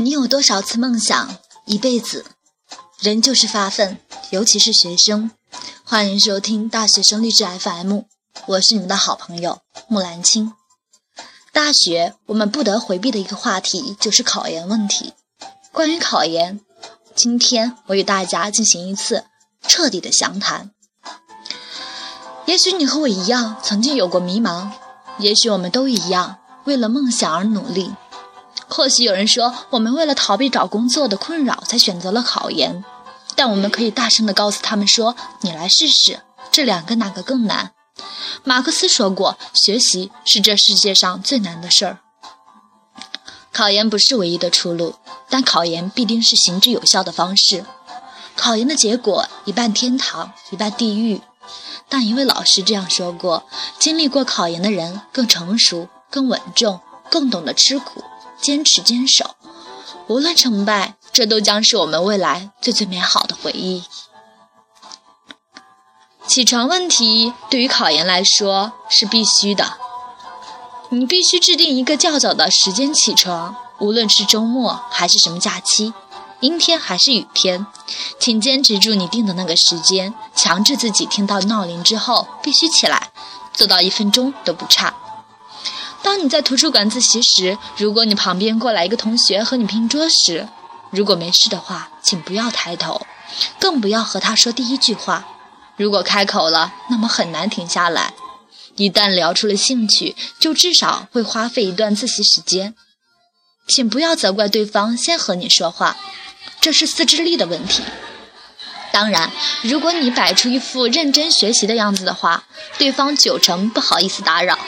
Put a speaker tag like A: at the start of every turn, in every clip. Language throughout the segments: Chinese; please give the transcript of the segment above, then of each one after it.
A: 你有多少次梦想？一辈子，人就是发奋，尤其是学生。欢迎收听大学生励志 FM，我是你们的好朋友木兰青。大学我们不得回避的一个话题就是考研问题。关于考研，今天我与大家进行一次彻底的详谈。也许你和我一样，曾经有过迷茫；也许我们都一样，为了梦想而努力。或许有人说，我们为了逃避找工作的困扰才选择了考研，但我们可以大声地告诉他们说：“你来试试，这两个哪个更难？”马克思说过：“学习是这世界上最难的事儿。”考研不是唯一的出路，但考研必定是行之有效的方式。考研的结果一半天堂，一半地狱。但一位老师这样说过：“经历过考研的人更成熟、更稳重、更懂得吃苦。”坚持坚守，无论成败，这都将是我们未来最最美好的回忆。起床问题对于考研来说是必须的，你必须制定一个较早的时间起床，无论是周末还是什么假期，阴天还是雨天，请坚持住你定的那个时间，强制自己听到闹铃之后必须起来，做到一分钟都不差。当你在图书馆自习时，如果你旁边过来一个同学和你拼桌时，如果没事的话，请不要抬头，更不要和他说第一句话。如果开口了，那么很难停下来。一旦聊出了兴趣，就至少会花费一段自习时间。请不要责怪对方先和你说话，这是自制力的问题。当然，如果你摆出一副认真学习的样子的话，对方九成不好意思打扰。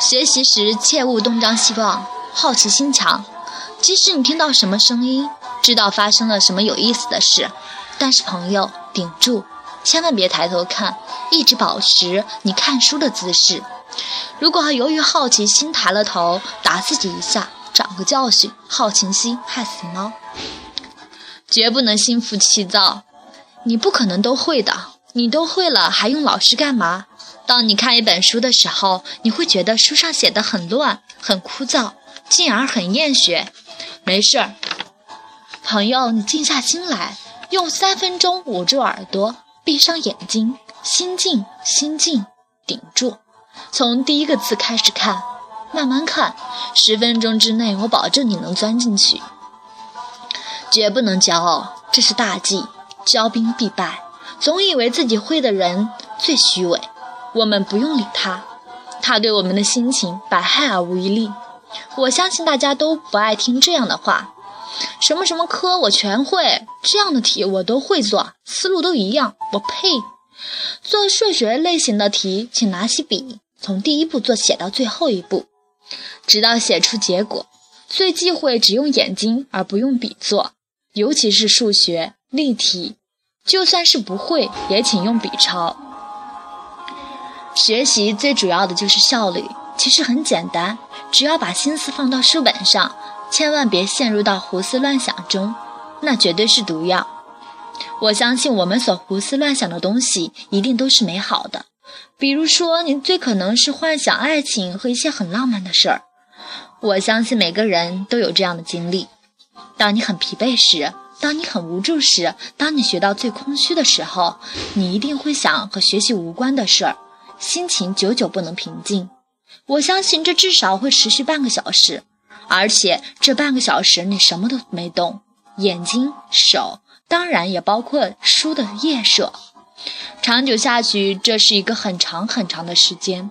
A: 学习时切勿东张西望，好奇心强。即使你听到什么声音，知道发生了什么有意思的事，但是朋友顶住，千万别抬头看，一直保持你看书的姿势。如果由于好奇心抬了头，打自己一下，长个教训。好奇心害死猫，绝不能心浮气躁。你不可能都会的，你都会了，还用老师干嘛？当你看一本书的时候，你会觉得书上写的很乱、很枯燥，进而很厌学。没事儿，朋友，你静下心来，用三分钟捂住耳朵，闭上眼睛，心静心静，顶住，从第一个字开始看，慢慢看，十分钟之内，我保证你能钻进去。绝不能骄傲，这是大忌，骄兵必败。总以为自己会的人最虚伪。我们不用理他，他对我们的心情百害而无一利。我相信大家都不爱听这样的话。什么什么科我全会，这样的题我都会做，思路都一样。我呸！做数学类型的题，请拿起笔，从第一步做写到最后一步，直到写出结果。最忌讳只用眼睛而不用笔做，尤其是数学例题，就算是不会，也请用笔抄。学习最主要的就是效率，其实很简单，只要把心思放到书本上，千万别陷入到胡思乱想中，那绝对是毒药。我相信我们所胡思乱想的东西一定都是美好的，比如说你最可能是幻想爱情和一些很浪漫的事儿。我相信每个人都有这样的经历：当你很疲惫时，当你很无助时，当你学到最空虚的时候，你一定会想和学习无关的事儿。心情久久不能平静，我相信这至少会持续半个小时，而且这半个小时你什么都没动，眼睛、手，当然也包括书的页数。长久下去，这是一个很长很长的时间。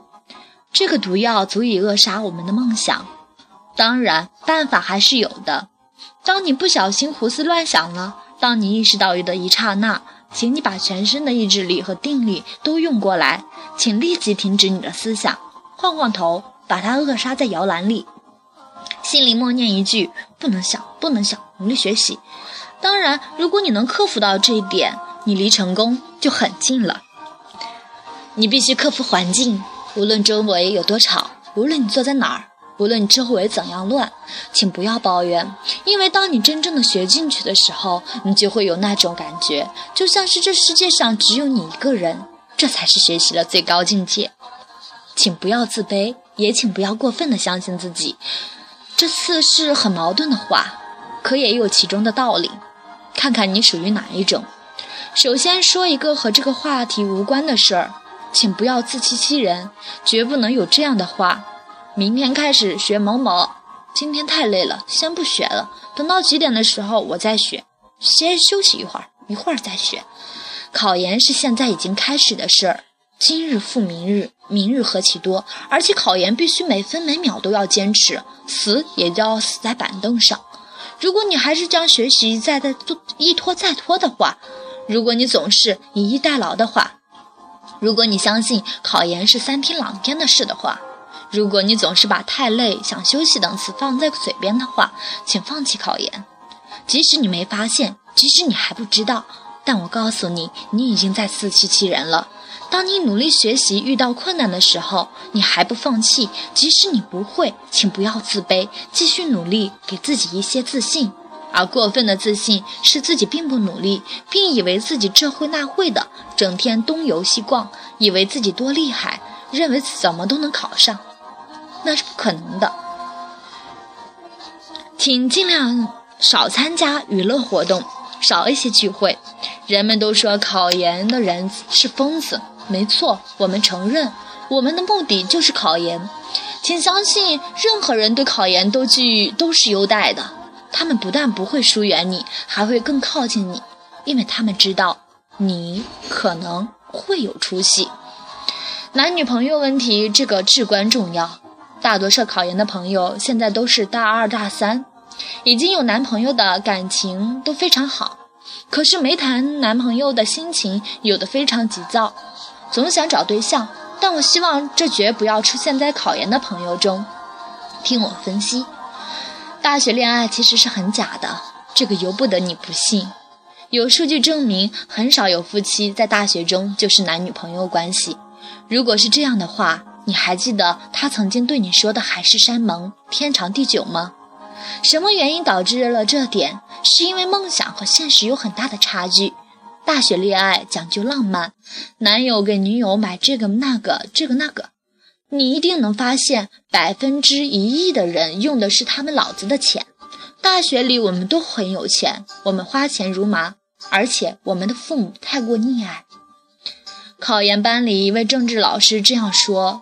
A: 这个毒药足以扼杀我们的梦想。当然，办法还是有的。当你不小心胡思乱想了，当你意识到的一刹那。请你把全身的意志力和定力都用过来，请立即停止你的思想，晃晃头，把它扼杀在摇篮里，心里默念一句：不能想，不能想，努力学习。当然，如果你能克服到这一点，你离成功就很近了。你必须克服环境，无论周围有多吵，无论你坐在哪儿。无论你周围怎样乱，请不要抱怨，因为当你真正的学进去的时候，你就会有那种感觉，就像是这世界上只有你一个人，这才是学习的最高境界。请不要自卑，也请不要过分的相信自己，这似是很矛盾的话，可也有其中的道理。看看你属于哪一种。首先说一个和这个话题无关的事儿，请不要自欺欺人，绝不能有这样的话。明天开始学某某，今天太累了，先不学了，等到几点的时候我再学，先休息一会儿，一会儿再学。考研是现在已经开始的事儿，今日复明日，明日何其多，而且考研必须每分每秒都要坚持，死也要死在板凳上。如果你还是将学习再再一拖再拖的话，如果你总是以逸待劳的话，如果你相信考研是三天两天的事的话，如果你总是把太累、想休息等词放在嘴边的话，请放弃考研。即使你没发现，即使你还不知道，但我告诉你，你已经在自欺欺人了。当你努力学习遇到困难的时候，你还不放弃，即使你不会，请不要自卑，继续努力，给自己一些自信。而过分的自信是自己并不努力，并以为自己这会那会的，整天东游西逛，以为自己多厉害，认为怎么都能考上，那是不可能的。请尽量少参加娱乐活动，少一些聚会。人们都说考研的人是疯子，没错，我们承认，我们的目的就是考研。请相信，任何人对考研都具都是优待的。他们不但不会疏远你，还会更靠近你，因为他们知道你可能会有出息。男女朋友问题这个至关重要。大多数考研的朋友现在都是大二大三，已经有男朋友的感情都非常好，可是没谈男朋友的心情有的非常急躁，总想找对象。但我希望这绝不要出现在考研的朋友中。听我分析。大学恋爱其实是很假的，这个由不得你不信。有数据证明，很少有夫妻在大学中就是男女朋友关系。如果是这样的话，你还记得他曾经对你说的海誓山盟、天长地久吗？什么原因导致了这点？是因为梦想和现实有很大的差距。大学恋爱讲究浪漫，男友给女友买这个那个，这个那个。你一定能发现，百分之一亿的人用的是他们老子的钱。大学里我们都很有钱，我们花钱如麻，而且我们的父母太过溺爱。考研班里一位政治老师这样说：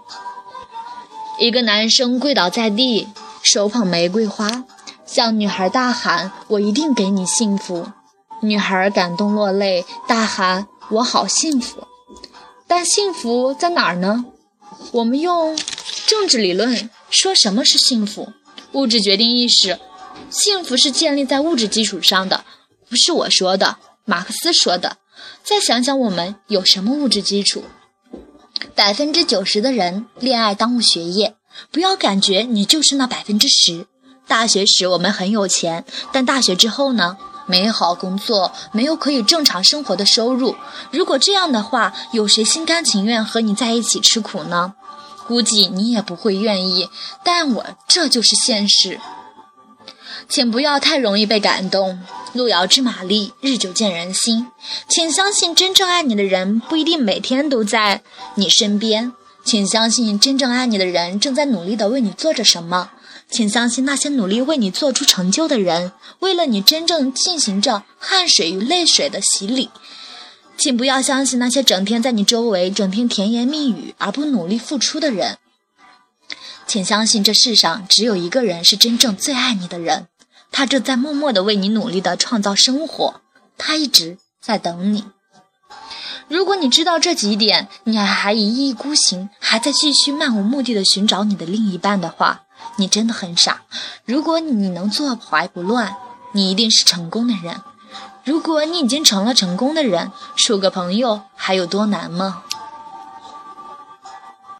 A: 一个男生跪倒在地，手捧玫瑰花，向女孩大喊：“我一定给你幸福。”女孩感动落泪，大喊：“我好幸福。”但幸福在哪儿呢？我们用政治理论说什么是幸福？物质决定意识，幸福是建立在物质基础上的，不是我说的，马克思说的。再想想我们有什么物质基础？百分之九十的人恋爱耽误学业，不要感觉你就是那百分之十。大学时我们很有钱，但大学之后呢？没好工作，没有可以正常生活的收入。如果这样的话，有谁心甘情愿和你在一起吃苦呢？估计你也不会愿意。但我这就是现实，请不要太容易被感动。路遥知马力，日久见人心。请相信，真正爱你的人不一定每天都在你身边。请相信，真正爱你的人正在努力的为你做着什么。请相信那些努力为你做出成就的人，为了你真正进行着汗水与泪水的洗礼。请不要相信那些整天在你周围、整天甜言蜜语而不努力付出的人。请相信这世上只有一个人是真正最爱你的人，他正在默默的为你努力的创造生活，他一直在等你。如果你知道这几点，你还一意孤行，还在继续漫无目的的寻找你的另一半的话，你真的很傻。如果你能坐怀不乱，你一定是成功的人。如果你已经成了成功的人，处个朋友还有多难吗？